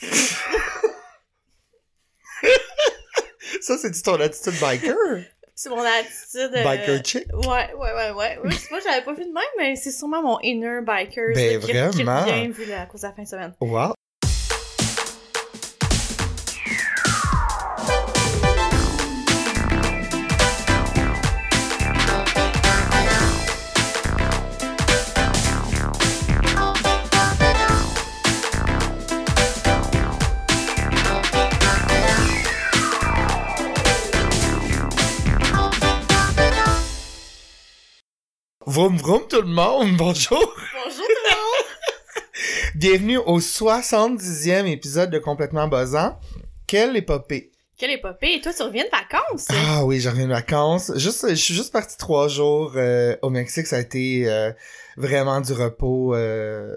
Ça, c'est ton attitude biker? C'est mon attitude. euh, Biker chick? Ouais, ouais, ouais, ouais. Oui, c'est pas, j'avais pas vu de même, mais c'est sûrement mon inner biker. Ben, qui, qui vraiment. revient vu la cause de la fin de semaine. Wow. Vroom vroom tout le monde, bonjour! Bonjour tout le monde! Bienvenue au 70e épisode de Complètement Buzzant. Quelle épopée! Quelle épopée! Et toi, tu reviens de vacances? Ah oui, j'en reviens de vacances. Juste, je suis juste parti trois jours euh, au Mexique. Ça a été euh, vraiment du repos euh,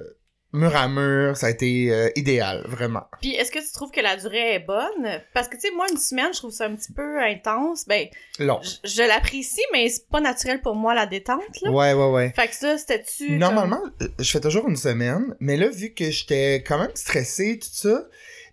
mur à mur. Ça a été euh, idéal, vraiment. Puis est-ce que tu trouves que la durée est bonne? Parce que, tu sais, moi, une semaine, je trouve ça un petit peu intense. Ben, Long. je, je l'apprécie, mais c'est pas naturel pour moi, la détente, là. Ouais, ouais, ouais. Fait que ça, c'était-tu... Normalement, euh, je fais toujours une semaine, mais là, vu que j'étais quand même stressé, tout ça,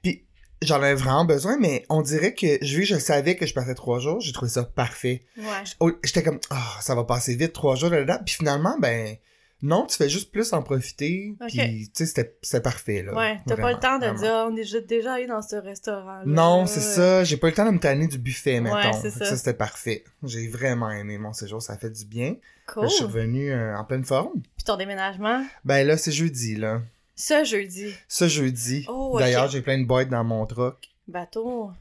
puis j'en avais vraiment besoin, mais on dirait que, vu que je savais que je partais trois jours, j'ai trouvé ça parfait. Ouais. Oh, J'étais comme, ah, ça va passer vite, trois jours là-dedans, puis finalement, ben, non, tu fais juste plus en profiter, puis tu sais, c'était parfait, là. Ouais, t'as pas le temps de vraiment. dire, on est déjà- allé dans ce restaurant. Non, c'est ça, j'ai pas eu le temps de me tanner du buffet, mettons. Ouais, ça. c'était parfait. J'ai vraiment aimé mon séjour, ça a fait du bien. Cool. Là, je suis revenu euh, en pleine forme. Puis ton déménagement, Ben là, c'est jeudi, là. ce jeudi. Ce jeudi. Oh. D'ailleurs, j'ai plein de boîtes dans mon truck. Bateau.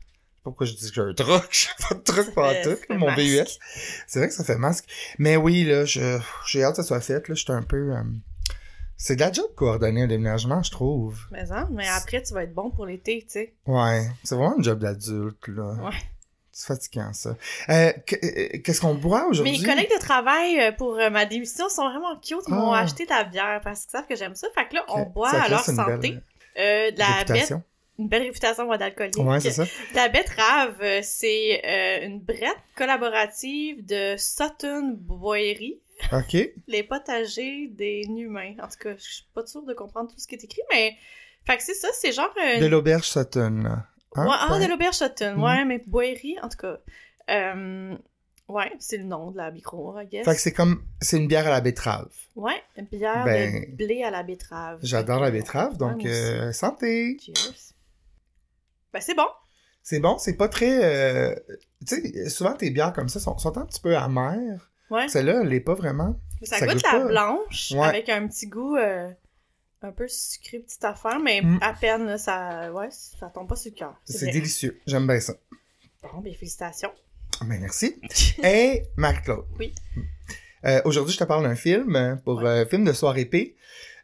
Pourquoi je dis que j'ai un truck? J'ai pas de pas fait- tout, mon masque. VUS. C'est vrai que ça fait masque. Mais oui, là, je, j'ai hâte que ça soit fait, là. J'étais un peu, euh, c'est de la job coordonner un déménagement, je trouve. Mais, mais après, tu vas être bon pour l'été, tu sais. Ouais. C'est vraiment un job d'adulte, là. Ouais. C'est fatigant, ça. Euh, euh, qu'est-ce qu'on boit aujourd'hui? Mes collègues de travail pour ma démission sont vraiment cute. Ils m'ont Ah. acheté de la bière parce qu'ils savent que j'aime ça. Fait que là, on boit à leur santé. belle Euh, de la bête. Une belle réputation d'alcoolique. Ouais, c'est ça. La betterave, euh, c'est euh, une brette collaborative de Sutton Boyerie, OK. les potagers des humains. En tout cas, je suis pas sûre de comprendre tout ce qui est écrit, mais fait que c'est ça, c'est genre euh, De l'auberge Sutton, là. Hein? Ouais, ah, de l'auberge Sutton, Mhm. ouais, mais Boyerie, en tout cas. Euh, ouais, c'est le nom de la micro, I guess. Fait que c'est comme, c'est une bière à la betterave. Ouais, une bière Ben, de blé à la betterave. J'adore la betterave, donc euh, santé! Cheers. Ben, c'est bon. C'est bon, c'est pas très... euh, Tu sais, souvent tes bières comme ça sont, sont un petit peu amères. Ouais. Celle-là, elle l'est pas vraiment. Mais ça, ça goûte goûte la pas. blanche Ouais. avec un petit goût euh, un peu sucré, petite affaire, mais Mm. à peine, là, ça, ouais, ça tombe pas sur le cœur. C'est délicieux. J'aime bien ça. Bon, ben, félicitations. Ben, merci. Hey, Marie-Claude. Oui. Euh, Aujourd'hui, je te parle d'un film pour euh, film de soirée épée.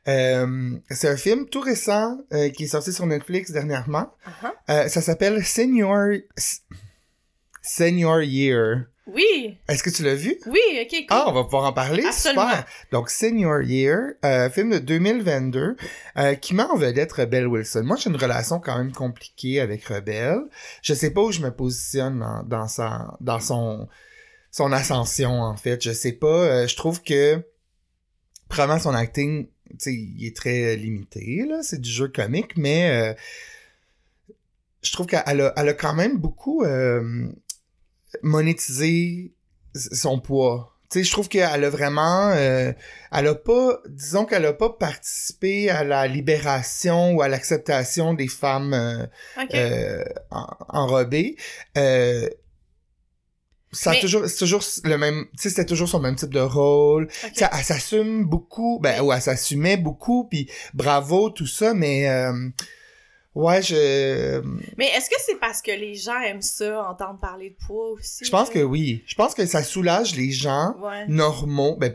Euh, c'est un film tout récent euh, qui est sorti sur Netflix dernièrement. Uh-huh. Euh, ça s'appelle Senior... Senior Year. Oui, Est-ce que tu l'as vu? oui, ok, cool. Ah, on va pouvoir en parler. Absolument. Super. Donc, Senior Year, euh, film de 2022, euh, qui met en vedette Rebel Wilson. Moi, j'ai une relation quand même compliquée avec Rebel. Je sais pas où je me positionne dans, dans sa, dans son, son ascension, en fait. Je sais pas. Euh, je trouve que, probablement, son acting, il est très limité, là. C'est du jeu comique, mais, euh, je trouve qu'elle a, elle a quand même beaucoup, euh, monétisé son poids. Je trouve qu'elle a vraiment, euh, elle a pas, disons qu'elle a pas participé à la libération ou à l'acceptation des femmes euh, euh, en- enrobées. Euh, ça a toujours, c'est toujours le même, tu sais, c'était toujours son même type de rôle. ok. Tu sais, elle s'assume beaucoup, ben, ou elle s'assumait beaucoup, puis bravo, tout ça, mais, euh, ouais, je, Mais est-ce que c'est parce que les gens aiment ça, entendre parler de poids aussi? je pense que oui. Je pense que ça soulage les gens Ouais. normaux, ben,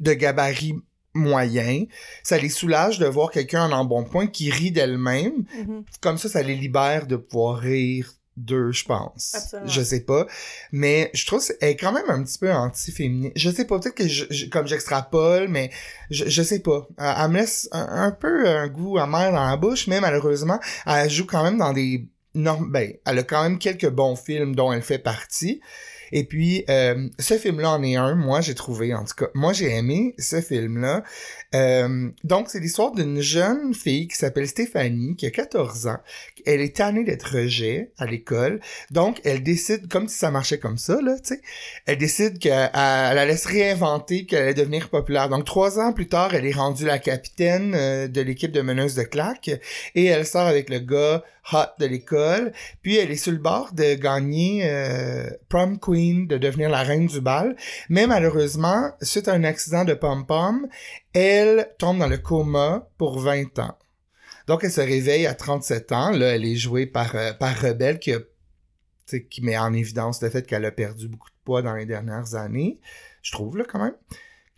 de gabarit moyen. Ça les soulage de voir quelqu'un en embonpoint qui rit d'elle-même. Mhm. Comme ça, ça les libère de pouvoir rire d'eux, je pense. Absolument. Je sais pas. Mais je trouve qu'elle est quand même un petit peu anti-féminine. Je sais pas, peut-être que je, je- comme j'extrapole, mais je, je sais pas. Elle, elle me laisse un, un peu un goût amer dans la bouche, mais malheureusement, elle joue quand même dans des normes. Ben, elle a quand même quelques bons films dont elle fait partie. Et puis, euh, ce film-là en est un, moi, j'ai trouvé, en tout cas, moi, j'ai aimé ce film-là. Euh, donc, c'est l'histoire d'une jeune fille qui s'appelle Stéphanie, qui a 14 ans. Elle est tannée d'être rejet à l'école. Donc, elle décide, comme si ça marchait comme ça, là, tu sais, elle décide qu'elle elle allait se réinventer, qu'elle allait devenir populaire. Donc, trois ans plus tard, elle est rendue la capitaine euh, de l'équipe de meneuses de claques et elle sort avec le gars hot de l'école. Puis, elle est sur le bord de gagner euh, prom queen, de devenir la reine du bal. Mais malheureusement, suite à un accident de pom-pom, elle tombe dans le coma pour 20 ans. Donc, elle se réveille à 37 ans. Là, elle est jouée par, euh, par Rebelle qui, qui met en évidence le fait qu'elle a perdu beaucoup de poids dans les dernières années. Je trouve, là, quand même.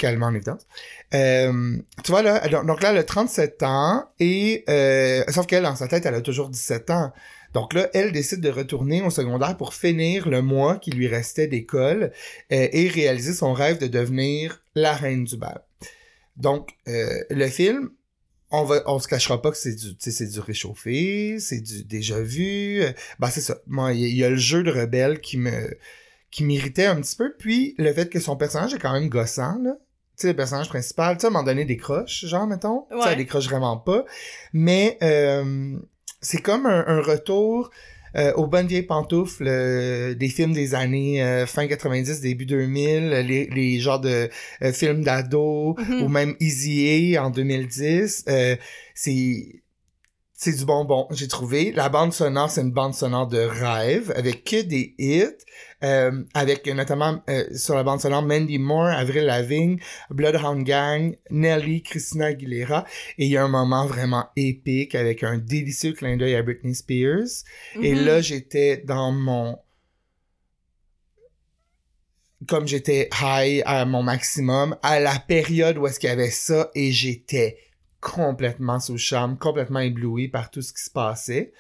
Met en évidence. Euh, tu vois, là, donc là, elle a 37 ans et... Euh, sauf qu'elle, dans sa tête, elle a toujours 17 ans. Donc là, elle décide de retourner au secondaire pour finir le mois qui lui restait d'école euh, et réaliser son rêve de devenir la reine du bal. Donc, euh, le film, on va, on se cachera pas que c'est du, c'est du réchauffé, c'est du déjà vu. Bah c'est ça. Moi, il y, a le jeu de rebelle qui me, qui m'irritait un petit peu. Puis le fait que son personnage est quand même gossant là. Tu sais, le personnage principal, tu sais, à un moment donné, décroche, genre, mettons. Ouais. Ça décroche vraiment pas. Mais euh, c'est comme un, un retour euh, aux bonnes vieilles pantoufles euh, des films des années euh, fin 90, début 2000, les, les genres de euh, films d'ado, Mhm. ou même Easy A en 2010. Euh, c'est c'est du bonbon, j'ai trouvé. La bande sonore, c'est une bande sonore de rêve avec que des hits, euh, avec notamment euh, sur la bande sonore Mandy Moore, Avril Lavigne, Bloodhound Gang, Nelly, Christina Aguilera. Et il y a un moment vraiment épique avec un délicieux clin d'œil à Britney Spears. Et Mhm. là, j'étais dans mon... Comme j'étais high à mon maximum, à la période où est-ce qu'il y avait ça, et j'étais complètement sous le charme, complètement ébloui par tout ce qui se passait.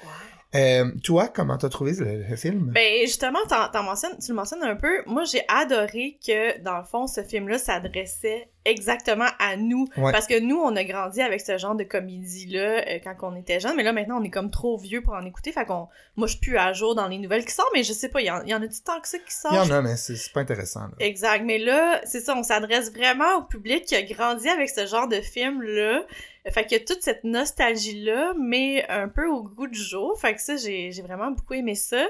Euh, toi, comment t'as trouvé le, le film? Ben justement, t'en, t'en mentionnes, tu le mentionnes un peu. Moi, j'ai adoré que dans le fond, ce film-là s'adressait exactement à nous, Ouais. parce que nous, on a grandi avec ce genre de comédie-là euh, quand on était jeune, mais là maintenant, on est comme trop vieux pour en écouter. Fait qu'on, moi, je suis plus à jour dans les nouvelles qui sortent, mais je sais pas, il y en, y en a-tu tant que ça qui sort? Il y en a, mais c'est c'est pas intéressant. là. Exact, mais là, c'est ça, on s'adresse vraiment au public qui a grandi avec ce genre de film-là. Fait qu'il y a toute cette nostalgie-là, mais un peu au goût du jour. Fait que ça, j'ai j'ai vraiment beaucoup aimé ça.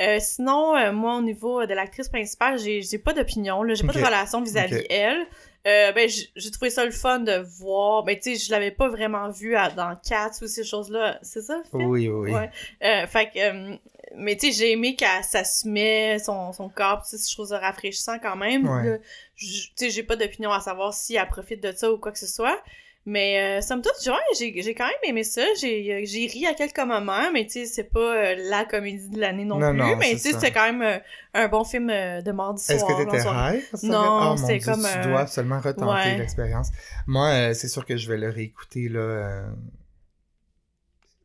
Euh, sinon, euh, moi, au niveau de l'actrice principale, j'ai j'ai pas d'opinion, là, j'ai pas Ok. de relation vis-à-vis Ok. elle. Euh, ben, j- j'ai trouvé ça le fun de voir. Ben, tu sais, je l'avais pas vraiment vu à- dans Cats ou ces choses-là. C'est ça? Oui, oui. Ouais. Euh, fait que, euh, mais tu sais, j'ai aimé qu'elle s'assumait son, son corps, pis ça, je trouve ça rafraîchissant quand même. Ouais. Là, j- Tu sais, j'ai pas d'opinion à savoir si elle profite de ça ou quoi que ce soit. Mais euh, somme toute, ouais, j'ai j'ai quand même aimé ça. J'ai euh, j'ai ri à quelques moments, mais tu sais, c'est pas euh, la comédie de l'année non, Non, plus. non, mais c'est tu sais, c'était quand même euh, un bon film de mardi soir. Est-ce que t'étais high? Non, Oh, Dieu, comme, Tu dois absolument retenter ouais. l'expérience. Moi, c'est sûr que je vais le réécouter, là,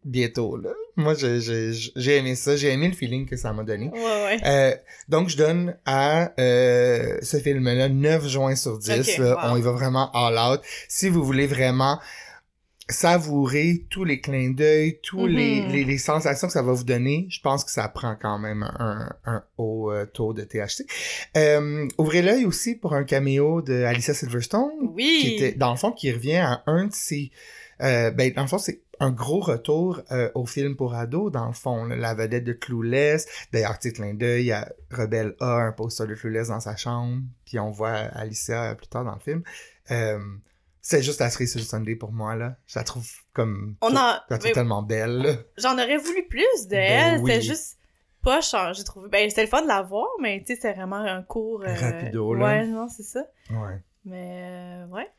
bientôt, là. Moi, j'ai- aimé ça. J'ai aimé le feeling que ça m'a donné. Ouais, ouais. Euh, donc, je donne à euh, ce film-là 9 juin sur 10. Ok, là. wow. On y va vraiment all out. Si vous voulez vraiment savourer tous les clins d'œil, tous les, Mhm. les, les sensations que ça va vous donner, je pense que ça prend quand même un, un haut euh, taux de THC. Euh, ouvrez l'œil aussi pour un caméo de Alicia Silverstone, Oui. qui était, dans le fond, qui revient à un de ses... Euh, ben, dans le fond, c'est un gros retour euh, au film pour ados, dans le fond. là. la vedette de Clueless. D'ailleurs, petit clin d'œil, il y a Rebelle A, un poster de Clueless dans sa chambre. Puis on voit Alicia plus tard dans le film. Euh, c'est juste la cerise sur le Sunday pour moi, là. Je la trouve comme... On je a... la trouve tellement belle. J'en aurais voulu plus de Ben oui. C'était juste poche, j'ai trouvé. Ben, c'était le fun de la voir, mais tu sais, c'était vraiment un cours. euh, Rapido, là. Ouais, non, c'est ça. Ouais. Mais, euh, ouais.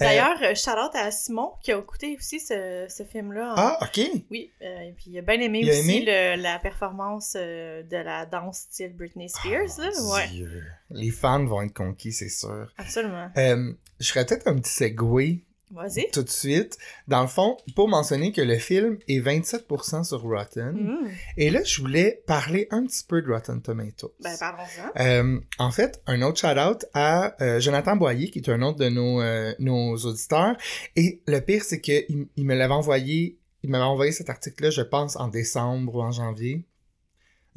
Euh, D'ailleurs, euh, shout-out à Simon qui a écouté aussi ce, ce film-là. en- Ah, OK. Oui, euh, et puis il a bien aimé Il aussi aimé? le- la performance euh, de la danse style Britney Spears. Oh, là. mon Ouais, Dieu. Les fans vont être conquis, c'est sûr. absolument. Euh, je ferais peut-être un petit segway Vas-y. tout de suite. Dans le fond, pour mentionner que le film est 27% sur Rotten. Mm. Et là, je voulais parler un petit peu de Rotten Tomatoes. Ben, parlons-en. Euh, en fait, un autre shout-out à euh, Jonathan Boyer, qui est un autre de nos, euh, nos auditeurs. Et le pire, c'est qu'il il me l'avait envoyé, il m'avait envoyé cet article-là, je pense, en décembre ou en janvier.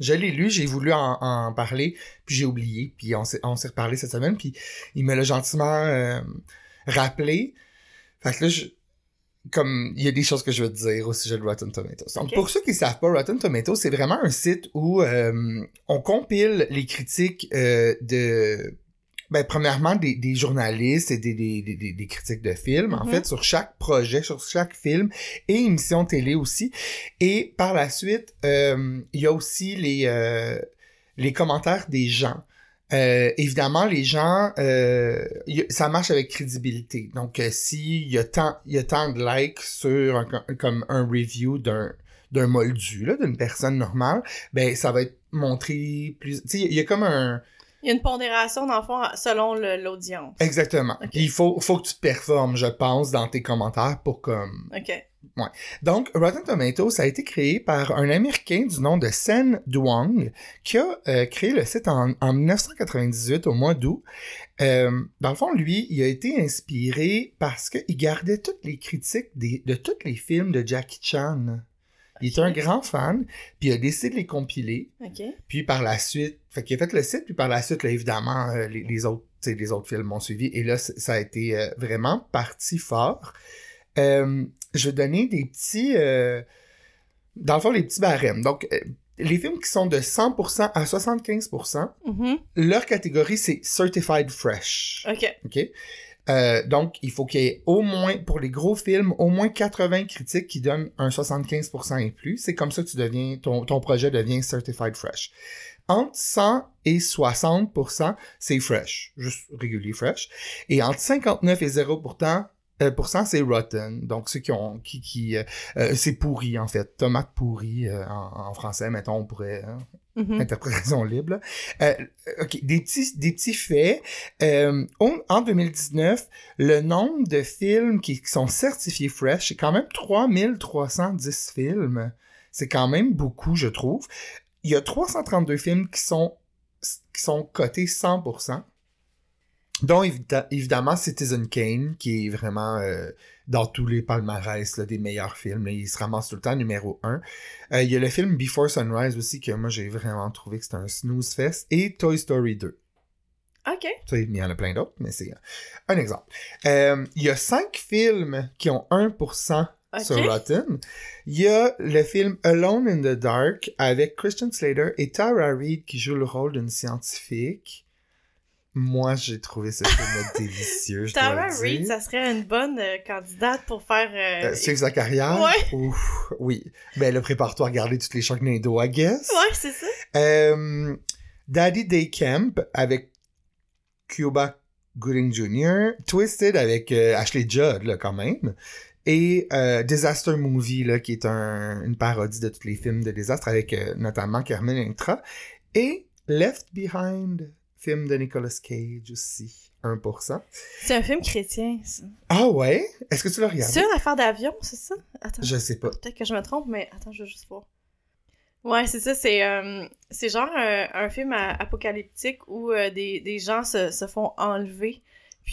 Je l'ai lu, j'ai voulu en, en parler, puis j'ai oublié, puis on s'est reparlé cette semaine, puis il me l'a gentiment rappelé. Fait que là, je... comme il y a des choses que je veux te dire au sujet de Rotten Tomatoes. Donc, pour ceux qui savent pas, Rotten Tomatoes, c'est vraiment un site où euh, on compile les critiques euh, de... Ben, premièrement, des, des journalistes et des, des, des, des- des critiques de films, en Mhm. fait, sur chaque projet, sur chaque film et émission télé aussi. Et par la suite, euh, il y a aussi les, euh, les commentaires des gens. Euh, évidemment, les gens, euh, y- ça marche avec crédibilité. Donc, euh, s'il y a tant, il y a tant de likes sur un, comme un review d'un d'un moldu, là, d'une personne normale, ben, ça va être montré plus, tu sais, il y a comme un, Il y a une pondération, dans le fond, selon l'audience. exactement. Il faut, faut que tu performes, je pense, dans tes commentaires pour comme, OK. Donc, Rotten Tomatoes ça a été créé par un Américain du nom de Sen Duong, qui a euh, créé le site en, en 1998, au mois d'août. Euh, dans le fond, lui, il a été inspiré parce qu'il gardait toutes les critiques des- de tous les films de Jackie Chan. Il était un grand fan, puis il a décidé de les compiler. Puis par la suite, fait qu'il a fait le site, puis par la suite, là, évidemment, euh, les, les autres, les autres films m'ont suivi. Et là, ça a été euh, vraiment parti fort. Euh, je vais donner des petits, euh, dans le fond, les petits barèmes. Donc, euh, les films qui sont de 100% à 75%, Mhm. leur catégorie, c'est Certified Fresh. OK. OK? Euh, donc, il faut qu'il y ait au moins, pour les gros films, au moins 80 critiques qui donnent un 75% et plus. C'est comme ça que tu deviens, ton, ton projet devient Certified Fresh. Entre 100 et 60%, c'est fresh, juste régulier fresh. Et entre 59 et 0 pourtant, euh, pour cent, c'est rotten. Donc, ceux qui ont, qui, qui, euh, euh, c'est pourri, en fait. Tomate pourrie, euh, en, en français, mettons, on pourrait, hein, Mhm. interprétation libre. là. Euh, ok, des petits, des petits faits. Euh, on- en 2019, le nombre de films qui, qui sont certifiés fresh, c'est quand même 3310 films. C'est quand même beaucoup, je trouve. Il y a 332 films qui sont, qui sont cotés 100%. Dont évita- évidemment Citizen Kane, qui est vraiment euh, dans tous les palmarès là, des meilleurs films. là. il se ramasse tout le temps numéro 1. Euh, il y a le film Before Sunrise aussi, que moi j'ai vraiment trouvé que c'était un snooze fest. Et Toy Story 2. OK. Il y en a plein d'autres, mais c'est un exemple. Euh, il y a cinq films qui ont 1% OK. sur Rotten. Il y a le film Alone in the Dark avec Christian Slater et Tara Reid qui joue le rôle d'une scientifique. Moi, j'ai trouvé ce film délicieux, je Tara dois le Reid, ça serait une bonne euh, candidate pour faire... euh, Euh, suivre sa carrière? Ouais. Ouf, oui. Ben là, prépare-toi à regarder toutes les Sharknado, I guess. Ouais, c'est ça. Euh, Daddy Day Camp avec Cuba Gooding Jr., Twisted avec euh, Ashley Judd, là, quand même, et Disaster Movie, là, qui est un- une parodie de tous les films de désastre avec notamment Carmen Intra, et Left Behind, film de Nicolas Cage aussi, 1%. C'est un film chrétien, ça. Ah ouais? Est-ce que tu l'as regardé? C'est une affaire d'avion, c'est ça? Attends. Je sais pas. Peut-être que je me trompe, mais attends, je veux juste voir. Ouais, c'est ça, c'est euh, c'est genre un, un film apocalyptique où euh, des, des gens se, se font enlever.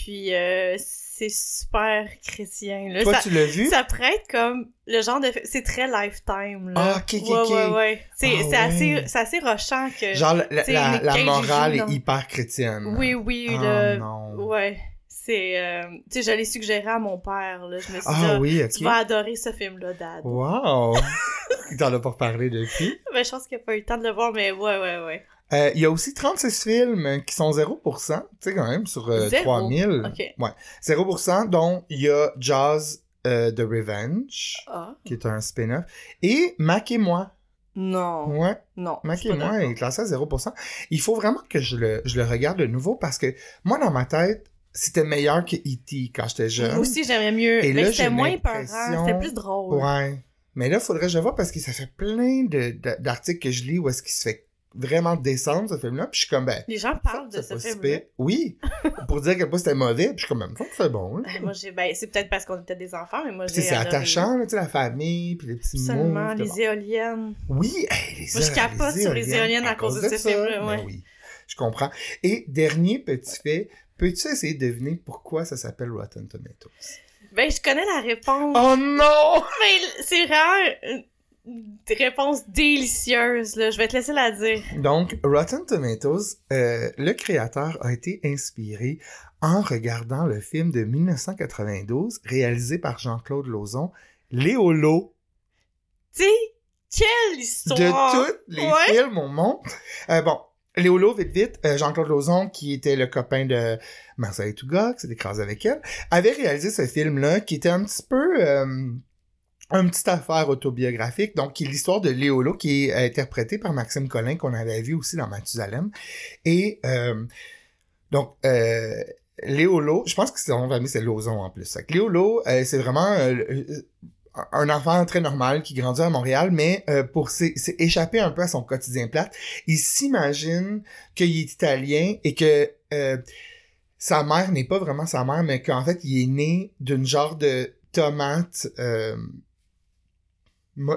Puis euh, c'est super chrétien. Là. Toi, ça, tu l'as vu? ça prête comme le genre de. C'est très lifetime. Là. Ah, ok, ok, ouais, ok. ouais, ouais. C'est Ah, c'est ouais. assez, c'est assez rochant que. Genre, la, morale est hyper chrétienne. Oui, oui, Ah, là. non. Ouais. C'est. euh, tu sais, je l'ai suggéré à mon père. Là. Je me suis dit, Ah ah, oui, ok. tu vas adorer ce film-là, Dad. Wow! T'en as pas reparlé depuis. Ben, je pense qu'il n'a pas eu le temps de le voir, mais ouais, ouais, ouais. Euh, Il y a aussi 36 films qui sont 0%, tu sais, quand même, sur euh, Zéro? 3000. Ok. Ouais. 0%, dont il y a Jaws euh, The Revenge, Ah. qui est un spin-off, et Mac et moi. Non. Ouais, Non. Mac et moi est classé à 0%. Il faut vraiment que je le, je le regarde de nouveau parce que moi, dans ma tête, c'était meilleur que E.T. quand j'étais jeune. Moi aussi, j'aimais mieux. Et mais là, c'était moins peurant. C'était plus drôle. Ouais. Mais là, faudrait que je le vois parce que ça fait plein de- de- d'articles que je lis où est-ce qu'il se fait vraiment descendre, ce film-là. Puis je suis comme, ben, Les gens parlent de ce film. Oui. pour dire point c'était mauvais. Puis je suis comme, même que c'est bon. moi, j'ai. Ben, c'est peut-être parce qu'on était des enfants, mais moi, j'ai. c'est attachant, là, tu sais, la famille, puis les petits mots. Seulement les bon. éoliennes. Oui, hey, les Moi, je capote sur les éoliennes à cause de ce ça. film-là, Ben ouais. oui, je comprends. Et dernier petit fait, peux-tu essayer de deviner pourquoi ça s'appelle Rotten Tomatoes? Ben, je connais la réponse. Oh non! Mais c'est rare. Réponse délicieuse, là. Je vais te laisser la dire. Donc, Rotten Tomatoes, euh, le créateur a été inspiré en regardant le film de 1992 réalisé par Jean-Claude Lauzon, Léolo. Tu quelle histoire! De tous les Ouais. films au monde. Euh, bon, Léolo, vite vite, euh, Jean-Claude Lauzon, qui était le copain de Marcel Touga, qui s'est écrasé avec elle, avait réalisé ce film-là, qui était un petit peu... Une petite affaire autobiographique, donc qui est l'histoire de Léolo, qui est euh, interprété par Maxime Collin, qu'on avait vu aussi dans Mathusalem. Et euh, donc, euh, Léolo, je pense que son famille, c'est Lauzon en plus. Léolo, euh, c'est vraiment euh, un enfant très normal qui grandit à Montréal, mais pour s'é- s'é- échapper un peu à son quotidien plate, il s'imagine qu'il est italien et que sa mère n'est pas vraiment sa mère, mais qu'en fait, il est né d'une genre de tomate... Euh,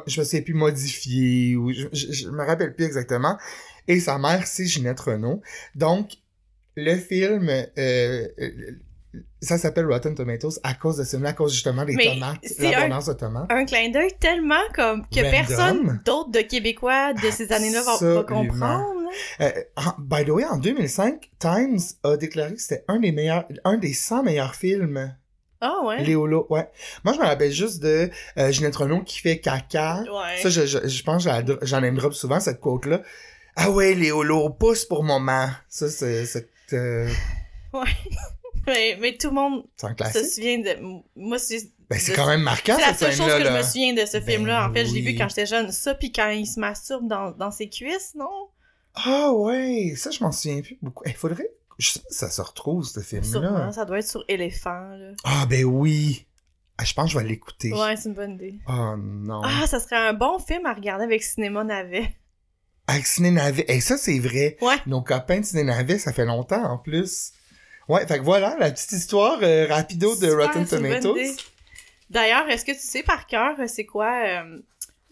je me sais plus modifiée ou je, je, je me rappelle plus exactement et sa mère c'est Ginette Renault donc le film euh, euh, ça s'appelle Rotten Tomatoes à cause de ce à cause justement des Mais tomates l'abondance de tomates Un clin d'œil tellement comme que Random. personne d'autre de Québécois de ces années-là va, va comprendre. là. Euh, en- by the way en 2005 Times a déclaré que c'était un des meilleurs un des 100 meilleurs films Ah ouais? Léolo ouais moi je me rappelle juste de euh, Ginette Renault qui fait caca Ouais. Ça, je, je, je pense que j'en- aime drop souvent, cette quote-là. Ah ouais, Léolo, pousse pour maman. Ça, c'est euh, mais, mais tout le monde se souvient de... Moi, c'est Ben, c'est quand même marquant, c'est la seule chose que je me souviens de ce Ben film-là. En fait, je l'ai vu quand j'étais jeune. Ça, puis quand il se masturbe dans, dans ses cuisses, non? Ah ouais, ça, je m'en souviens plus beaucoup. Il faudrait... Je sais pas si ça se retrouve, ce film-là. Sûrement, ça doit être sur Éléphant, là. Ah ben oui. Ah, je pense que je vais l'écouter. Ouais, c'est une bonne idée. Oh non. Ah, ça serait un bon film à regarder avec Cinéma Navet. Avec Ciné Navet. Et ça, c'est vrai. Ouais. Nos copains de Ciné Navet, ça fait longtemps, en plus. Ouais, fait que voilà, la petite histoire euh, rapido de Super, Rotten Tomatoes. D'ailleurs, est-ce que tu sais par cœur euh, c'est quoi euh,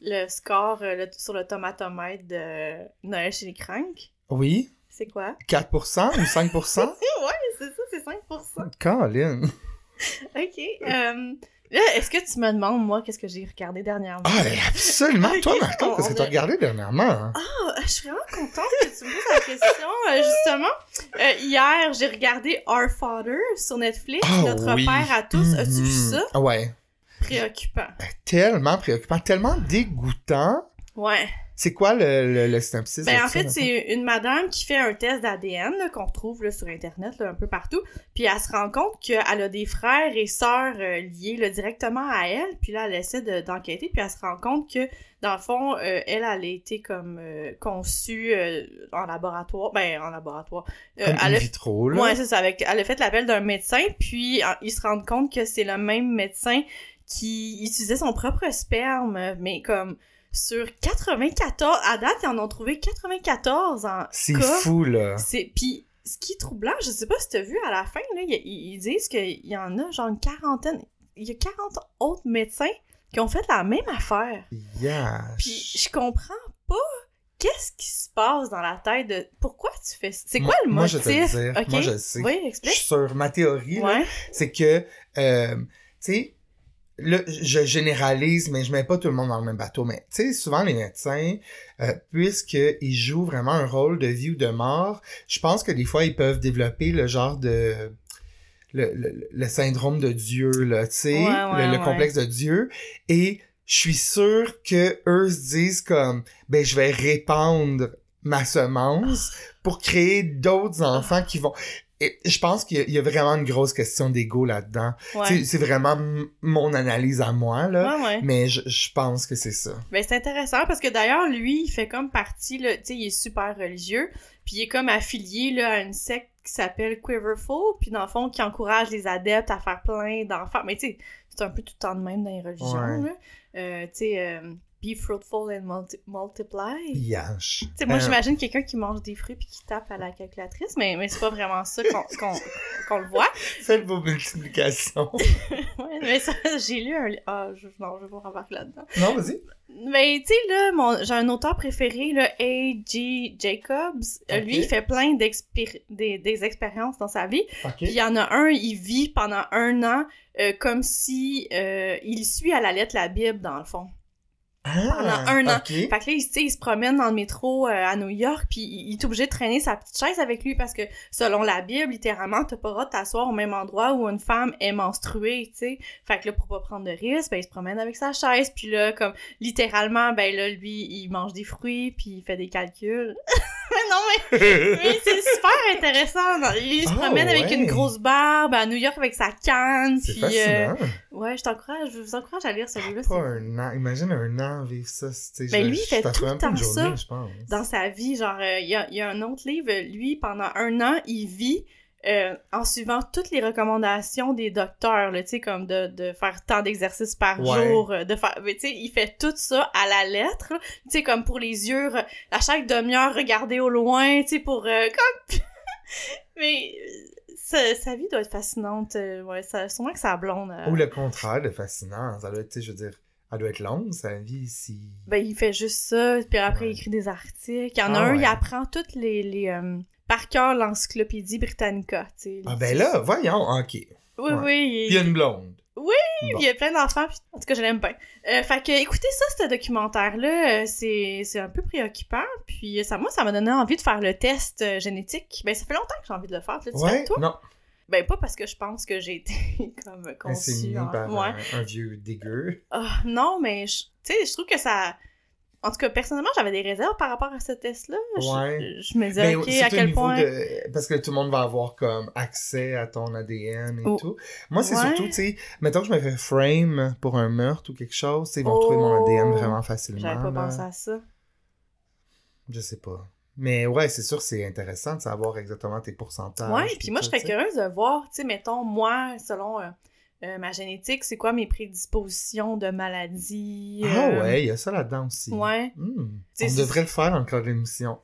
le score euh, le- sur le tomatomètre de Noël chez les Cranks? Oui. C'est quoi? 4% ou 5%? ouais, c'est ça, c'est 5%. Colin. OK. euh, là, est-ce que tu me demandes, moi, qu'est-ce que j'ai regardé dernièrement? Ah, absolument. Toi, Marco, on- qu'est-ce que tu as regardé dernièrement? hein? Ah, je suis vraiment contente que tu me poses la question. Euh, justement, euh, hier, j'ai regardé Our Father sur Netflix, Ah Notre oui. Père à tous. As-tu vu Mhm. ça? Ouais. Préoccupant. Tellement préoccupant, tellement dégoûtant. Ouais. C'est quoi le, le, le synopsis? Ben, en fait, c'est une madame qui fait un test d'ADN qu'on retrouve là, sur Internet là, un peu partout. Puis elle se rend compte qu'elle a des frères et sœurs euh, liés là, directement à elle. Puis là, elle essaie de- d'enquêter. puis elle se rend compte que, dans le fond, euh, elle, elle a été comme euh, conçue en laboratoire. Ben, en laboratoire. Comme elle in a vitro, là. Ouais, c'est ça. Avec, elle a fait l'appel d'un médecin, puis ils se rendent compte que c'est le même médecin qui utilisait son propre sperme, mais comme sur 94, à date, ils en ont trouvé 94 en C'est fou, là. C'est puis ce qui est troublant, je sais pas si t'as vu à la fin là, ils, ils disent qu'il y en a genre une quarantaine, il y a 40 autres médecins qui ont fait la même affaire. Yeah. Puis je comprends pas qu'est-ce qui se passe dans la tête de pourquoi tu fais ça? C'est quoi le Moi, motif? je vais te dire. Moi, je sais. Oui, Je explique. suis sur ma théorie, Ouais. c'est que, euh, tu sais, là, je généralise, mais je mets pas tout le monde dans le même bateau. Mais, tu sais, souvent, les médecins, euh, puisqu'ils jouent vraiment un rôle de vie ou de mort, je pense que des fois, ils peuvent développer le genre de... Le, le, le syndrome de Dieu, là, tu sais, Ouais, ouais, le, le ouais. complexe de Dieu. Et je suis sûr que eux se disent comme, ben, je vais répandre ma semence pour créer d'autres enfants qui vont... Et je pense qu'il y a- il y a vraiment une grosse question d'ego là-dedans. Ouais. C'est- vraiment mon analyse à moi, là. Ouais, ouais. Mais je, je pense que c'est ça. Ben, c'est intéressant parce que d'ailleurs, lui, il fait comme partie, là, tu sais, il est super religieux, puis il est comme affilié, là, à une secte qui s'appelle Quiverful, puis dans le fond, qui encourage les adeptes à faire plein d'enfants. Mais tu sais, c'est un peu tout le temps de même dans les religions, là. Euh, tu sais, euh, be fruitful and multi- multiply. Yash. Tu sais, moi, Euh, j'imagine quelqu'un qui mange des fruits puis qui tape à la calculatrice, mais, mais c'est pas vraiment ça qu'on qu'on- qu'on le voit. Faites vos multiplications. Ouais, mais ça, j'ai lu un... Ah, je, non, je vais pas rembarquer là-dedans. non, vas-y. Mais tu sais, là, mon, j'ai un auteur préféré, là, A.G. Jacobs. Euh. Lui, il fait plein des, des expériences dans sa vie. Puis il y en a un, il vit pendant un an euh, comme si euh, il suit à la lettre la Bible, dans le fond. Ah, un an. Fait que là, il, se promène dans le métro euh, à New York, puis il il est obligé de traîner sa petite chaise avec lui parce que, selon la Bible, littéralement, t'as pas le droit de t'asseoir au même endroit où une femme est menstruée, tu sais. Fait que là, pour pas prendre de risque, ben, il se promène avec sa chaise, puis là, comme, littéralement, ben là, lui, il mange des fruits, puis il fait des calculs. mais non, mais, mais c'est super intéressant. Il se Ah, promène avec ouais. une grosse barbe à New York avec sa canne, C'est puis... euh, ouais, je t'encourage, je vous encourage à lire celui-là. Pas un an. Imagine un an vivre ça. tu sais, Ben, lui, il fait tout le temps ça dans sa vie. Genre, euh, il y, a, il y a un autre livre, lui, pendant un an, il vit euh, en suivant toutes les recommandations des docteurs, tu sais, comme de, de faire tant d'exercices par Ouais. jour, euh, de faire, tu sais, il fait tout ça à la lettre, tu sais, comme pour les yeux, à chaque demi-heure, regarder au loin, tu sais, pour, euh, comme, mais sa, sa vie doit être fascinante, ouais, ça, sûrement que sa blonde, euh, Ou le contraire de fascinant. Ça doit être, tu sais, je veux dire, elle doit être longue, sa vie, si... Ben, il fait juste ça, puis après, Ouais. il écrit des articles. Il y en a Ah un, ouais. il apprend toutes les... les par cœur, l'encyclopédie Britannica. Ah ben là, voyons, ok. Oui, ouais. oui, Puis a une blonde. Oui, il y a plein d'enfants, puis en tout cas, je l'aime bien. Euh, fait que, écoutez ça, ce documentaire-là, euh, c'est c'est un peu préoccupant, puis ça, moi, ça m'a donné envie de faire le test euh, génétique. Ben, ça fait longtemps que j'ai envie de le faire, tu Ouais, toi? non. Ben, pas parce que je pense que j'ai été comme conçue. en- par Ouais. un, un vieux dégueu. Ah, non, mais tu sais, je trouve que ça. En tout cas, personnellement, j'avais des réserves par rapport à ce test-là. Je- Ouais. Je, me disais, Ben, ok, à quel point. de- Parce que tout le monde va avoir comme accès à ton ADN et Oh. tout. Moi, c'est Ouais. surtout, tu sais, mettons que je me fais frame pour un meurtre ou quelque chose, ils vont trouver mon Oh. ADN vraiment facilement. J'avais pas là. pensé à ça. Je sais pas. Mais ouais, c'est sûr, c'est intéressant de savoir exactement tes pourcentages. ouais, puis moi, je serais curieuse de voir, tu sais, mettons, moi, selon euh, euh, ma génétique, c'est quoi mes prédispositions de maladies. Ah euh, ouais, il y a ça là-dedans aussi. Ouais. Hmm. On devrait le faire de l'émission.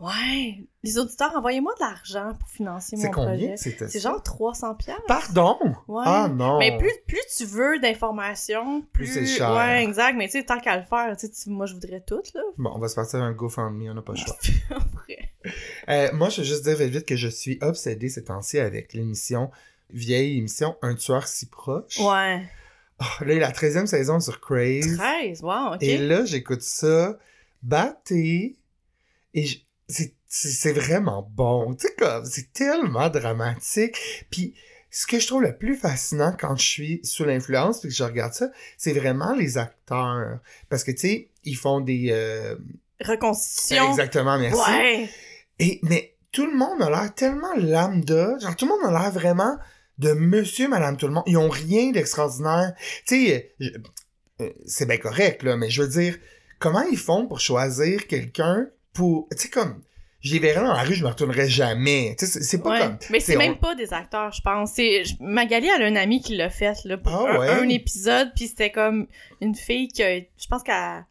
Ouais. Les auditeurs, envoyez-moi de l'argent pour financer mon combien? projet. C'est genre 300 pièces. Pardon? Ouais. Ah non! Mais plus, plus tu veux d'informations, plus... Plus c'est cher. Ouais, exact. Mais tu sais, tant qu'à le faire, tu sais, tu- moi, je voudrais tout, là. Bon, on va se partir un GoFundMe, on n'a pas le choix. Euh, moi, je veux juste dire vite, vite que je suis obsédé ces temps-ci avec l'émission, vieille émission, Un tueur si proche. Ouais. Ah, là, il y a la 13e saison sur Craze. 13, wow, ok. Et là, j'écoute ça, batté, et je- c'est vraiment bon. Tu sais, comme, c'est tellement dramatique. Puis, ce que je trouve le plus fascinant quand je suis sous l'influence puis que je regarde ça, c'est vraiment les acteurs. Parce que, tu sais, ils font des... euh, Reconstitution. Exactement, merci. Ouais. Et, mais tout le monde a l'air tellement lambda. Genre, tout le monde a l'air vraiment de monsieur, madame, tout le monde. Ils ont rien d'extraordinaire. Tu sais, euh, c'est bien correct, là, mais je veux dire, comment ils font pour choisir quelqu'un pour... Tu sais, comme... Je les verrais dans la rue, je me retournerais jamais. Tu sais, c'est- pas Ouais. comme... Mais c'est même on- pas des acteurs, je pense. Je- Magali elle a un ami qui l'a fait là pour Ah un, ouais? un épisode, puis c'était comme une fille qui, a- je pense qu'elle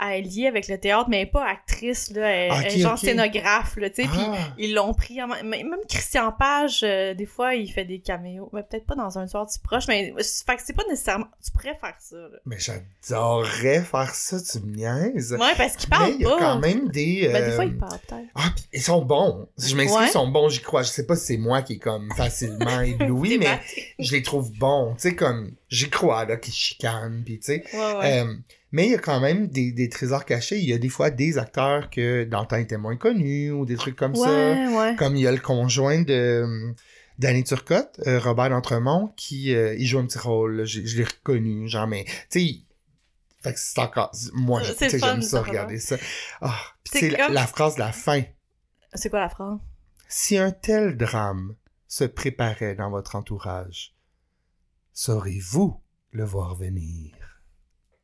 elle est liée avec le théâtre, mais elle est pas actrice là, elle, est genre ok. scénographe là, tu sais. Puis Ah. ils l'ont pris, en- même Christian Page, euh, des fois il fait des caméos, mais peut-être pas dans un soir si proche, mais fait que c'est pas nécessairement. Tu pourrais faire ça. Là. Mais j'adorerais faire ça, tu me niaises. Ouais, parce qu'il mais parle il y a quand même des... Ben, des fois euh, il parle peut-être. Ah, pis ils sont bons. Je m'excuse, Ouais. ils sont bons, j'y crois. Je sais pas si c'est moi qui est comme facilement ébloui, mais je les trouve bons. Tu sais, comme, j'y crois, là, qu'ils chicanent, pis tu sais. Ouais, ouais. Euh, mais il y a quand même des, des trésors cachés. Il y a des fois des acteurs que dans le temps étaient moins connus ou des trucs comme ça. ouais, ouais. Comme il y a le conjoint de euh, Danny Turcotte, euh, Robert D'Entremont, qui euh, il joue un petit rôle. là. Je l'ai reconnu, genre, mais tu sais, fait que c'est encore. Moi, j'aime ça, ça, regarder ça. Ah, pis C'est la, la phrase de la fin. C'est quoi la phrase? Si un tel drame se préparait dans votre entourage, saurez-vous le voir venir?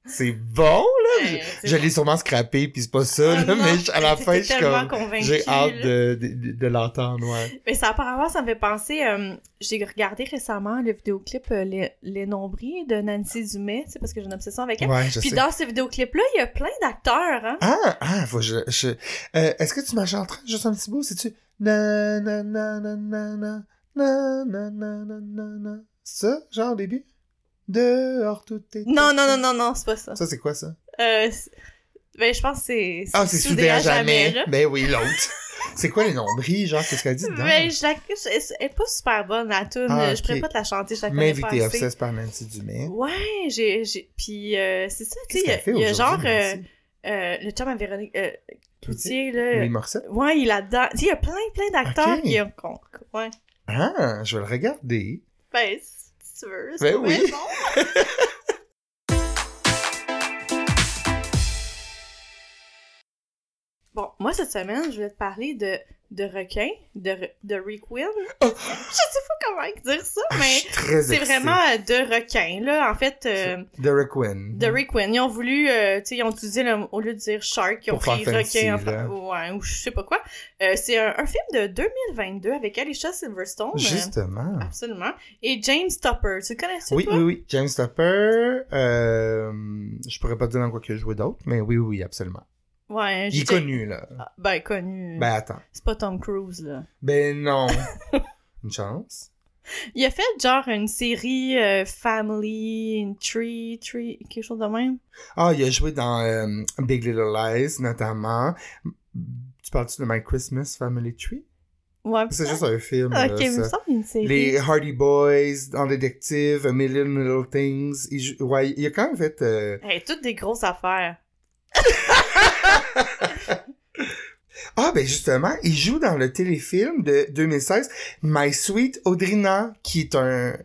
C'est bon, là! Ouais, c'est Je l'ai sûrement scrappé, puis c'est pas ça, Ah là, non, mais à la fin, je suis tellement comme... convaincue, J'ai hâte de, de, de- de l'entendre, ouais. Mais ça, apparemment, ça me fait penser. euh, j'ai regardé récemment le vidéoclip euh, Les, Les Nombris de Nancy Dumais, tu sais, parce que j'ai une obsession avec elle. Ouais, je Puis sais. dans ce vidéoclip-là, il y a plein d'acteurs, hein. Ah, ah, faut que je... je... Euh, Est-ce que tu m'as chanté juste un petit bout? C'est-tu... Na, na, na, na, na, na, na, na, na, na, na, na. C'est ça, genre, au début? Dehors, tout est... Non, non, non, non, non, c'est pas ça. Ça, c'est quoi, ça? Euh, ben, je pense que c'est. Ah, c'est soudé à jamais. là. Ben oui, l'autre. C'est quoi les nombris, genre, qu'est-ce qu'elle dit dedans? Mais la... je- elle est pas super bonne, la tune. Ah, Je pourrais pas te la chanter, je la connais Maybe pas t'es assez. obsessed par Nancy Dumais. Ouais, j'ai... j'ai... Puis euh, c'est ça, tu sais, il y a- a, genre... euh, euh, le chum à Véronique euh, Cloutier, là... Louis Morissette? Ouais, il est là-dedans. Tu sais, il y a plein, plein d'acteurs Ok. qui ont... Ouais. Ah, je vais le regarder. Ben, si tu veux. c'est Ben oui. Bon, moi, cette semaine, je vais te parler de, de requin, de, de requin. Oh. Je sais pas comment dire ça, mais c'est vraiment euh, de requin, là. En fait, euh, De Requin. de requin. Ils ont voulu, euh, tu sais, ils ont utilisé, le, au lieu de dire shark, ils ont Pour pris requin. Enfin, ouais, ou je sais pas quoi. Euh, c'est un, un film de 2022 avec Alicia Silverstone. Justement. Absolument. Et James Topper. Tu le connais ça, Oui, toi? oui, oui. James Topper, je pourrais pas te dire dans quoi que joué d'autre, mais oui, oui, absolument. Ouais, Il est connu, là. Ah, Ben, connu. Ben, attends. C'est pas Tom Cruise, là. Ben, non. Une chance. Il a fait genre une série euh, Family, une Tree, Tree, quelque chose de même. Ah, il a joué dans euh, Big Little Lies, notamment. Tu parles-tu de My Christmas Family Tree? Ouais. C'est juste un film, Ok, là, mais ça. semble une série. Les Hardy Boys, dans Détective, A Million Little Things. Il, ouais, il a quand même fait... euh, Hey, toutes des grosses affaires. Ah, ben justement, il joue dans le téléfilm de 2016, My Sweet Audrina, qui est un...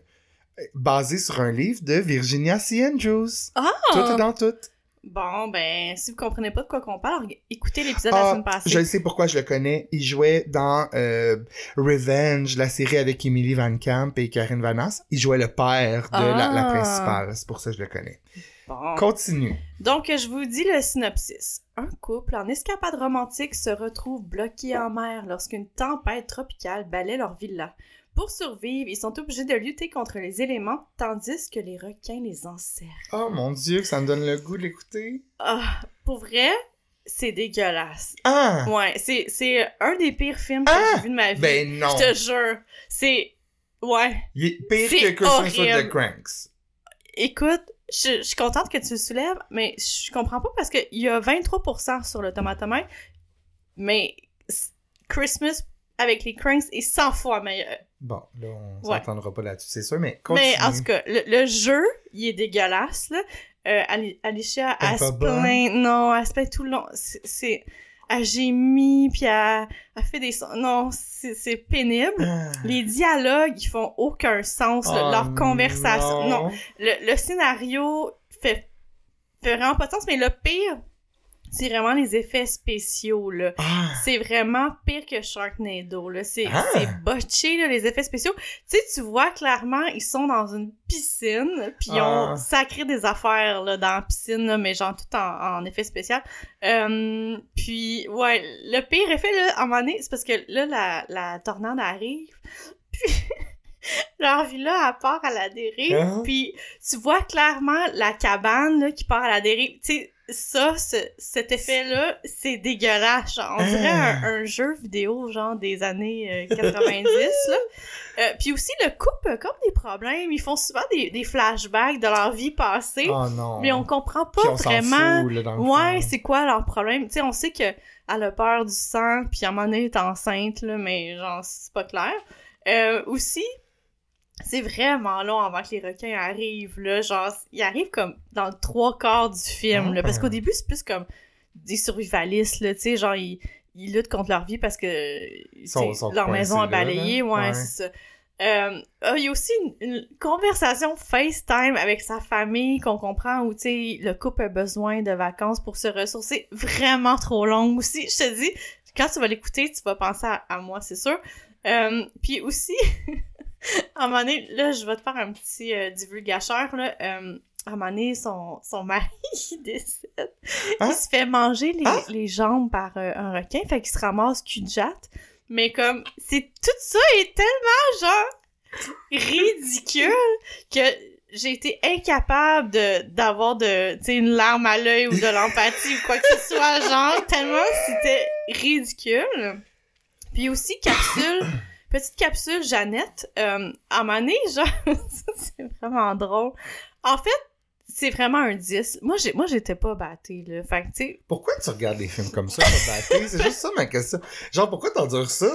basé sur un livre de Virginia C. Andrews. Ah! Tout est dans tout. Bon, ben, si vous comprenez pas de quoi qu'on parle, écoutez l'épisode de la Ah, semaine passée. je sais pourquoi je le connais. Il jouait dans euh, Revenge, la série avec Emily Van Camp et Karine Vanasse. Il jouait le père de la, la Ah. principale. C'est pour ça que je le connais. Bon. Continue. Donc, je vous dis le synopsis. Un couple en escapade romantique se retrouve bloqué en mer lorsqu'une tempête tropicale balaie leur villa. Pour survivre, ils sont obligés de lutter contre les éléments, tandis que les requins les encerclent. Oh mon dieu, ça me donne le goût de l'écouter. Ah, pour vrai, c'est dégueulasse. Ah! Ouais, c'est, c'est un des pires films que Ah! j'ai vu de ma vie. Ben non! Je te jure. C'est... Ouais. Il est pire C'est que Christmas with the Cranks. Écoute, je, je suis contente que tu le soulèves, mais je comprends pas parce qu'il y a 23% sur le tomatomètre, mais s- Christmas avec les Cranks est 100 fois meilleur. Bon, là, on Ouais. s'entendra pas là-dessus, c'est sûr, mais continue. Mais en tout cas, le, le jeu, il est dégueulasse, là. Euh, Ali- Alicia, Elle se plaint, non, elle se plaint tout le long. C'est... Elle gémit, puis elle, elle fait des sons. Non, c'est c'est pénible. Ah. Les dialogues, ils font aucun sens. là. Oh leur conversation. Non, le, le scénario fait, fait vraiment pas de sens, mais le pire, c'est vraiment les effets spéciaux, là. Ah. C'est vraiment pire que Sharknado, là. C'est Ah! c'est botché, là, les effets spéciaux. Tu sais, tu vois clairement, ils sont dans une piscine, puis ils ont Ah. sacré des affaires, là, dans la piscine, là, mais genre tout en, en effet spécial. Euh, puis, ouais, le pire effet, là, à un moment donné, c'est parce que là, la, la tornade arrive, puis leur villa, elle part à la dérive, Ah. puis tu vois clairement la cabane, là, qui part à la dérive. Tu sais, ça, ce- cet effet-là, c'est dégueulasse. Genre, on dirait Ah. un, un jeu vidéo, genre, des années euh, 90, là. Euh, puis aussi, le couple a comme des problèmes. Ils font souvent des, des flashbacks de leur vie passée, Oh non. mais on comprend pas on vraiment... fout, là, dans le Ouais, c'est quoi leur problème? Tu sais, on sait que elle a peur du sang, puis à un moment donné, elle est enceinte, là, mais genre, c'est pas clair. Euh, aussi, c'est vraiment long avant que les requins arrivent, là. Genre, ils arrivent comme dans le trois quarts du film, là. Parce Ah. qu'au début, c'est plus comme des survivalistes, là. Tu sais, genre, ils, ils luttent contre leur vie parce que sont leur maison a coincés là, balayé. là. Ouais, Ouais. c'est ça. Euh, ah, il y a aussi une, une conversation FaceTime avec sa famille qu'on comprend où, tu sais, le couple a besoin de vacances pour se ressourcer. Vraiment trop longue aussi. Je te dis, quand tu vas l'écouter, tu vas penser à, à moi, c'est sûr. Euh, puis aussi, à un moment donné, là, je vais te faire un petit euh, là. Euh, à un moment donné, son, son mari, il décède. Hein? Il se fait manger les, Hein? les jambes par euh, un requin, fait qu'il se ramasse cul de jatte. Mais comme, c'est tout ça est tellement, genre, ridicule que j'ai été incapable de d'avoir de, tu sais, une larme à l'œil ou de l'empathie ou quoi que ce soit, genre, tellement c'était ridicule. Puis aussi, capsule, petite capsule Jeannette, euh, à donné, genre, c'est vraiment drôle. En fait, c'est vraiment un 10. Moi, j'ai, moi, j'étais pas battée, là. Fait que, tu sais, Pourquoi tu regardes des films comme ça, pas batté? C'est juste ça ma question. Genre, pourquoi t'endures ça?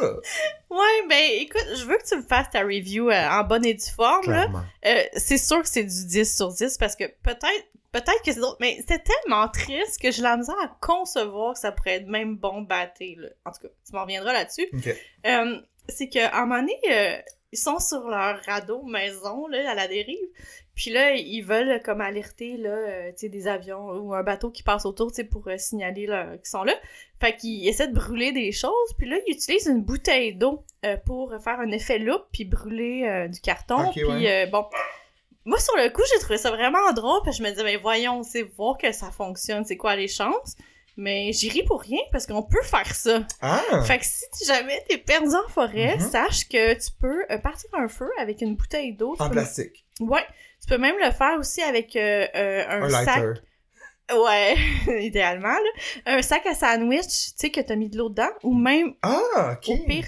ouais, ben, écoute, je veux que tu me fasses ta review euh, en bonne et due forme, là. Euh, c'est sûr que c'est du 10 sur 10 parce que peut-être peut-être que c'est d'autres mais c'était tellement triste que j'ai la misère à concevoir que ça pourrait être même bon batté là. En tout cas, tu m'en reviendras là-dessus. Ok. Euh, c'est que à un moment donné, euh, ils sont sur leur radeau maison là à la dérive. Puis là, ils veulent comme alerter là, euh, des avions ou un bateau qui passe autour, pour euh, signaler là, qu'ils sont là. Fait qu'ils essaient de brûler des choses. Puis là, ils utilisent une bouteille d'eau euh, pour faire un effet loupe puis brûler euh, du carton. Puis ouais. euh, bon, moi sur le coup, j'ai trouvé ça vraiment drôle. Puis je me disais, mais voyons, c'est voir que ça fonctionne, c'est quoi les chances? Mais j'y ris pour rien parce qu'on peut faire ça. Ah! Fait que si jamais t'es perdu en forêt, Mhm. sache que tu peux euh, partir un feu avec une bouteille d'eau. En peux- plastique. Ouais. Tu peux même le faire aussi avec euh, euh, un, Un sac. lighter. Ouais, idéalement, là. Un sac à sandwich, tu sais, que t'as mis de l'eau dedans. Ou même, Ah, ok. au pire,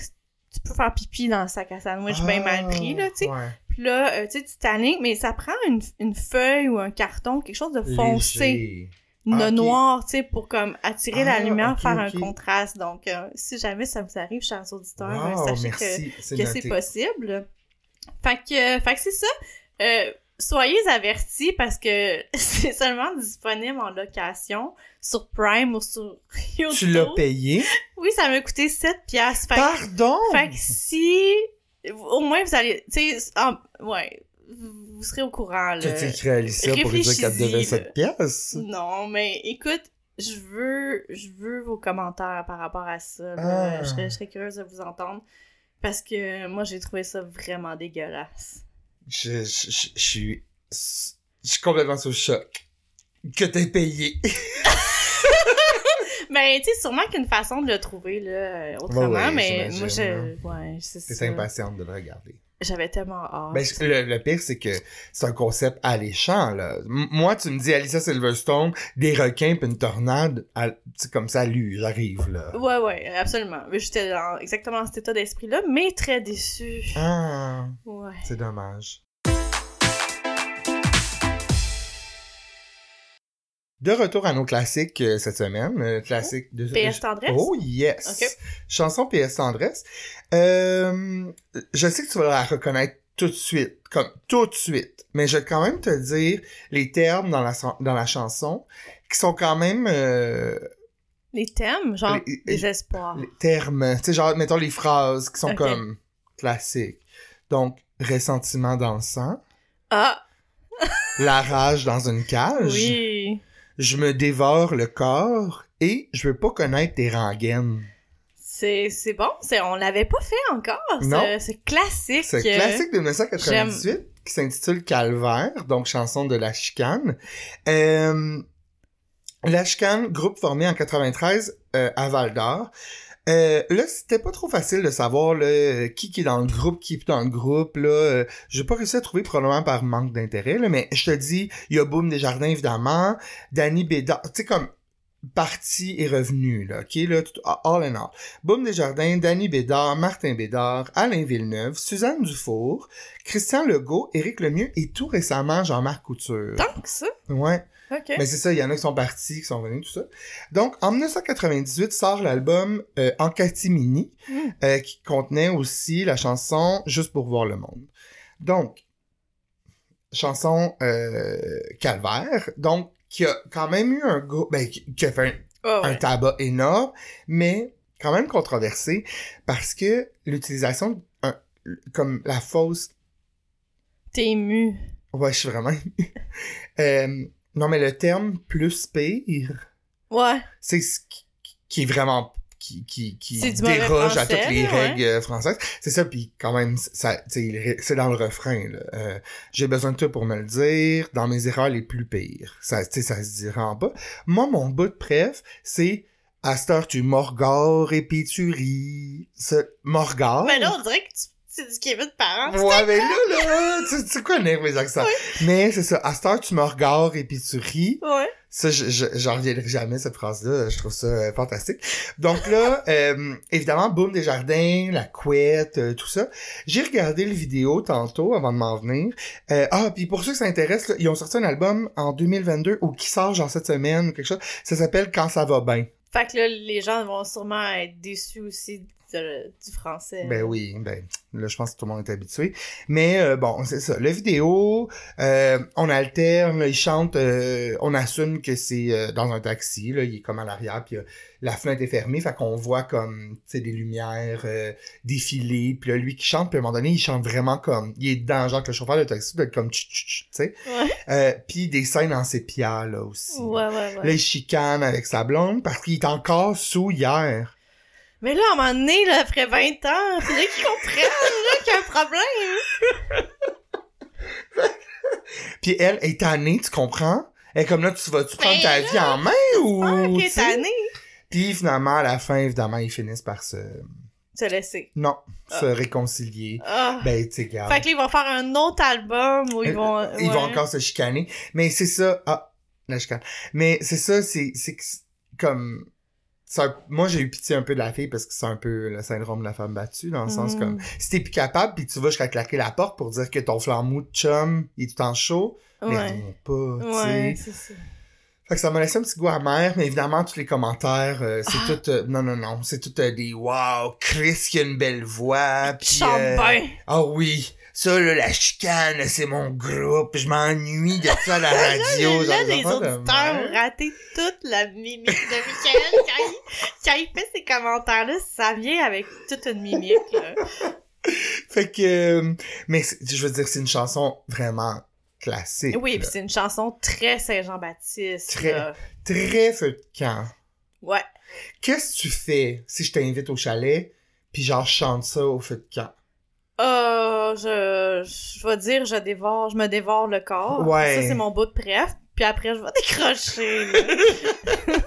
tu peux faire pipi dans le sac à sandwich bien mal pris, là, tu sais. Ah, Ouais. Puis là, euh, tu sais, tu t'alignes, mais ça prend une, une feuille ou un carton, quelque chose de foncé, Léger. Ah, noir, tu sais, pour comme attirer la Ah, lumière, faire un contraste. Donc, euh, si jamais ça vous arrive, chers auditeurs, euh, Wow, sachez que merci. C'est que noté. c'est possible. Fait que, fait que c'est ça. Euh, soyez avertis parce que c'est seulement disponible en location sur Prime ou sur YouTube. Tu l'as payé? Oui, ça m'a coûté 7 piastres. Fait, que- Pardon! fait que si au moins vous allez, tu sais, ouais, serez au courant là. Tu écrit à Alicia pour lui dire qu'elle devait 7 piastres? Non, mais écoute, je veux, je veux vos commentaires par rapport à ça. Ah. Je, serais, je serais curieuse de vous entendre. Parce que moi, j'ai trouvé ça vraiment dégueulasse. Je, je, je, je suis... Je suis complètement sous le choc. Que t'aies payé. Mais tu sais, sûrement qu'il y a une façon de le trouver là, euh, autrement, ouais, mais moi, je, ouais, c'est T'es ça. impatiente de le regarder. J'avais tellement hâte. Ben, le, le pire, c'est que c'est un concept alléchant, là. M- moi, tu me dis Alicia Silverstone, des requins pis une tornade, sais, comme ça, lui, j'arrive, là. Ouais, ouais, absolument. J'étais dans exactement cet état d'esprit-là, mais très déçue. Ah, Ouais. c'est dommage. De retour à nos classiques euh, cette semaine, euh, classique de... PS Tendresse? Oh yes! Chanson PS Tendresse. Euh, je sais que tu vas la reconnaître tout de suite, comme tout de suite, mais je vais quand même te dire les termes dans la, dans la chanson qui sont quand même Les thèmes, genre Les- espoirs. les termes, tu sais, genre, mettons les phrases qui sont comme classiques. Donc, ressentiment dans le sang, Ah, la rage dans une cage, oui. Je me dévore le corps et je veux pas connaître tes rengaines. C'est c'est bon, c'est on l'avait pas fait encore. Non. C'est- C'est classique. C'est un classique de 1998 qui s'intitule Calvaire, donc chanson de La Chicane. Euh, la Chicane, groupe formé en 93 euh, à Val d'Or. Euh, là, c'était pas trop facile de savoir là, qui qui est dans le groupe, qui est dans le groupe. Là, euh, j'ai pas réussi à trouver probablement par manque d'intérêt. Là, mais je te dis, il y a Boom Desjardins évidemment, Danny Bédard, tu sais comme parti et revenu là, ok là, tout- all in all. Boum Desjardins, Danny Bédard, Martin Bédard, Alain Villeneuve, Suzanne Dufour, Christian Legault, Éric Lemieux et tout récemment Jean-Marc Couture. Tant que ça. Ouais. Mais c'est ça, il y en a qui sont partis, qui sont venus, tout ça. Donc, en 1998 sort l'album euh, En catimini, Mm. euh, qui contenait aussi la chanson Juste pour voir le monde. Donc, chanson euh, Calvaire, donc qui a quand même eu un gros, ben, qui, a fait un, Ah un tabac énorme, mais quand même controversé parce que l'utilisation comme la fausse T'es ému. ouais je suis vraiment ému. Non mais le terme plus pire Ouais. c'est ce qui, est vraiment qui qui qui déroge à français, toutes les ouais. règles euh, françaises c'est ça puis quand même ça c'est dans le refrain là. Euh, j'ai besoin de toi pour me le dire dans mes erreurs les plus pires ça ça se dira en bas moi mon bout de préf c'est à cette heure tu morgores et puis tu ris morgore Mais là, on dirait que tu- c'est du Kevin Parent. Ouais, mais là, là, tu, tu connais mes accents? Mais c'est ça, à cette heure, tu me regardes et puis tu ris. Ouais. Ça, je, je, j'en reviendrai jamais, cette phrase-là. Je trouve ça euh, fantastique. Donc là, euh, évidemment, Boom des Jardins, La Couette, euh, tout ça. J'ai regardé les vidéos tantôt avant de m'en venir. Ah, puis pour ceux qui s'intéressent, ils ont sorti un album en 2022 ou qui sort genre cette semaine ou quelque chose. Ça s'appelle Quand ça va bien. Fait que là, les gens vont sûrement être déçus aussi de- du français. Ben oui, ben là je pense que tout le monde est habitué. Mais euh, bon, c'est ça. La vidéo, euh, on alterne, là, il chante, euh, on assume que c'est dans un taxi, là, il est comme à l'arrière, puis la fenêtre est fermée, fait qu'on voit comme, tu sais, des lumières défiler, puis là, lui qui chante, puis à un moment donné, il chante vraiment comme, il est dedans, genre que le chauffeur de taxi doit être comme, tu sais. Ouais, puis des scènes en sépia, là, aussi. ouais, ouais. Là, ouais. il chicane avec sa blonde parce qu'il est encore sous hier. Mais là, à un moment donné, là, après 20 ans, faudrait qu'ils comprennent là, qu'il y a un problème. Puis elle est tannée, tu comprends? Elle est comme là, tu vas-tu prendre Ben ta là, vie en main ou... Ah, tu qui est sais? tanné. Puis finalement, à la fin, évidemment, ils finissent par se... Se laisser. Non, Ah. se réconcilier. Ah. Ben, tu sais, regarde. Fait que là, ils vont faire un autre album où ils vont... Euh, Ils vont encore se chicaner. Mais c'est ça... Ah, la chicane. Mais c'est ça, c'est c'est c'est comme... Moi, j'ai eu pitié un peu de la fille parce que c'est un peu le syndrome de la femme battue, dans le sens Mm. comme... Si t'es plus capable, puis tu vas jusqu'à claquer la porte pour dire que ton flanc mou de chum, il est tout en chaud, mais reviens pas, tu sais. Ouais, ça. Fait que ça m'a laissé un petit goût amer, mais évidemment, tous les commentaires, euh, c'est Ah. tout... euh, non, non, non, c'est tout euh, des « Wow, Chris, qui a une belle voix! » Puis. Ah oui, ça, là, la chicane, c'est mon groupe, je m'ennuie de ça à la radio. là, les auditeurs ont raté toute la mimique de Michael quand il, quand il fait ces commentaires-là. Ça vient avec toute une mimique, là. Fait que... euh, mais je veux dire, c'est une chanson vraiment classique. Oui, puis c'est une chanson très Saint-Jean-Baptiste. Très. là. Très feu de camp. Ouais. Qu'est-ce que tu fais si je t'invite au chalet, puis genre, je chante ça au feu de camp? Euh, je, je vais dire, je dévore, je me dévore le corps. Ouais. Ça, c'est mon bout de préf. Puis après, je vais décrocher.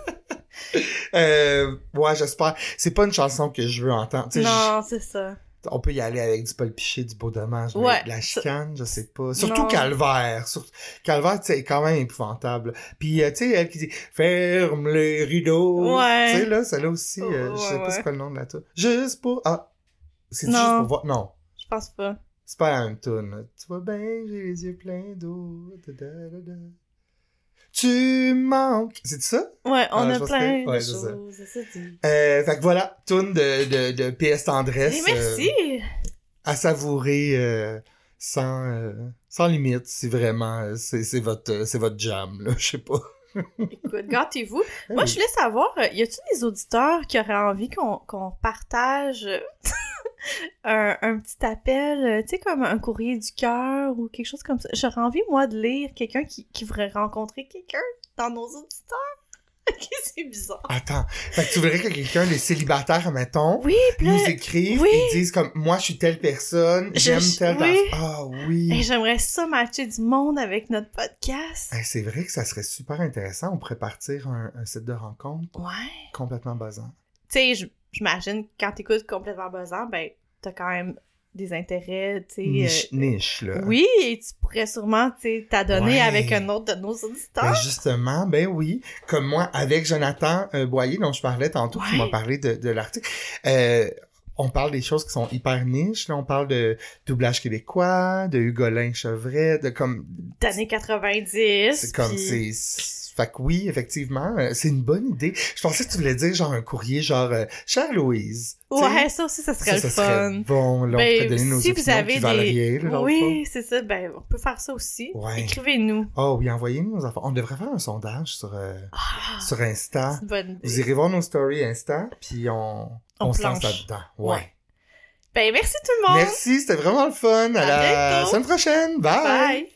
Euh, ouais, j'espère. C'est pas une chanson que je veux entendre. Non, c'est ça. on peut y aller avec du Paul Piché, du Beau Dommage, Ouais, de la chicane, je sais pas. Surtout Non. Calvaire. Sur- Calvaire, tu sais, est quand même épouvantable. Puis, euh, tu sais, elle qui dit « Ferme les rideaux ». Ouais. Tu sais, là, celle-là aussi, euh, je sais pas c'est quoi le nom de la tune. Juste pour... Ah! C'est juste pour voir... Non. Je pense pas. C'est pas même tune. Tu vois bien, j'ai les yeux pleins d'eau. Tu manques. C'est ça? Ouais, on Ah, a plein que- ouais, de ça. choses. Ça. Euh, fait que voilà, tune de, de, de PS Tendresse. Merci! euh, à savourer euh, sans, sans limite, si vraiment c'est c'est votre, c'est votre jam, là. Je sais pas. Écoute, gâtez-vous. Ah Moi, je voulais savoir, y a-tu des auditeurs qui auraient envie qu'on qu'on partage un, un petit appel, euh, tu sais, comme un courrier du cœur ou quelque chose comme ça? J'aurais envie, moi, de lire quelqu'un qui, qui voudrait rencontrer quelqu'un dans nos auditeurs. Ok, c'est bizarre. Attends. Fait que tu voudrais que quelqu'un, les célibataires, mettons, Oui, nous écrivent oui. et disent comme, moi, je suis telle personne, j'aime telle oui. personne. Ah oui. j'aimerais ça matcher du monde avec notre podcast. C'est vrai que ça serait super intéressant. On pourrait partir un, un site de rencontre Ouais. complètement basant. Tu sais, j'imagine, quand t'écoutes complètement buzzant, ben, t'as quand même des intérêts, tu sais. Niche, euh, niche, là. Oui, et tu pourrais sûrement, tu sais, t'adonner Ouais. avec un autre de nos auditeurs. Ben justement, ben oui. Comme moi, avec Jonathan euh, Boyer, dont je parlais tantôt, qui m'a parlé de, de l'article, euh, on parle des choses qui sont hyper niches. Là, on parle de doublage québécois, de Hugolin Chevret, de comme... D'années 90. C'est comme... puis- c'est Fait que oui, effectivement, euh, c'est une bonne idée. Je pensais que tu voulais dire genre un courrier genre euh, Chère Louise. Ouais, ça aussi, ça serait ça, le ça fun. serait bon. Là, on Ben, pourrait donner nos si vous avez des... là, oui, c'est ça. Ben, on peut faire ça aussi. Ouais. Écrivez-nous. Oh oui, envoyez-nous nos affaires. On devrait faire un sondage sur, euh, Ah, sur Insta. c'est une bonne idée. Vous irez voir nos stories Insta, puis on, On on, se lance là-dedans. Ouais. Ouais. Ben, merci tout le monde. Merci, c'était vraiment le fun. À, À la bientôt. semaine prochaine. Bye. Bye.